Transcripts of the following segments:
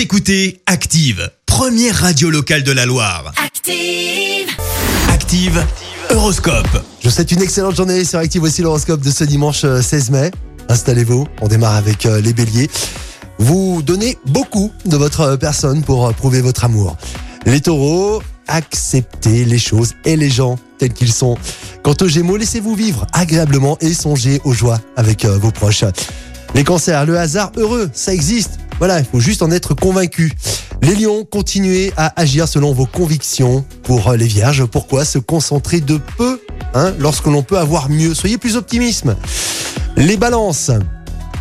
Vous écoutez Active, première radio locale de la Loire. Active. Active, Horoscope. Je vous souhaite une excellente journée sur Active aussi l'horoscope de ce dimanche euh, 16 mai. Installez-vous, on démarre avec euh, les béliers. Vous donnez beaucoup de votre euh, personne pour euh, prouver votre amour. Les taureaux, acceptez les choses et les gens tels qu'ils sont. Quant aux gémeaux, laissez-vous vivre agréablement et songez aux joies avec euh, vos proches. Les cancers, le hasard heureux, ça existe. Voilà, il faut juste en être convaincu. Les lions, continuez à agir selon vos convictions. Pour euh, les vierges, pourquoi se concentrer de peu hein, lorsque l'on peut avoir mieux? Soyez plus optimistes. Les balances.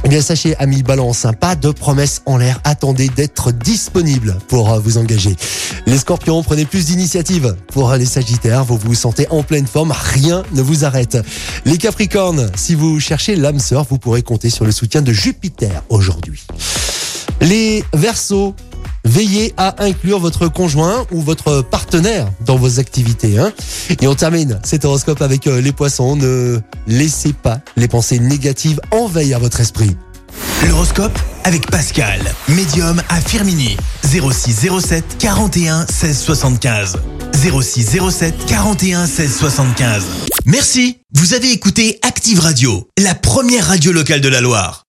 Eh bien, sachez, amis balance, hein, pas de promesses en l'air. Attendez d'être disponible pour euh, vous engager. Les scorpions, prenez plus d'initiative. Pour euh, les sagittaires, vous vous sentez en pleine forme, rien ne vous arrête. Les capricornes, si vous cherchez l'âme sœur, vous pourrez compter sur le soutien de Jupiter aujourd'hui. Les versos, veillez à inclure votre conjoint ou votre partenaire dans vos activités. Hein Et on termine cet horoscope avec euh, les poissons. Ne laissez pas les pensées négatives envahir votre esprit. L'horoscope avec Pascal, médium à Firmini. 0607 41 16 75. 0607 41 16 75. Merci, vous avez écouté Active Radio, la première radio locale de la Loire.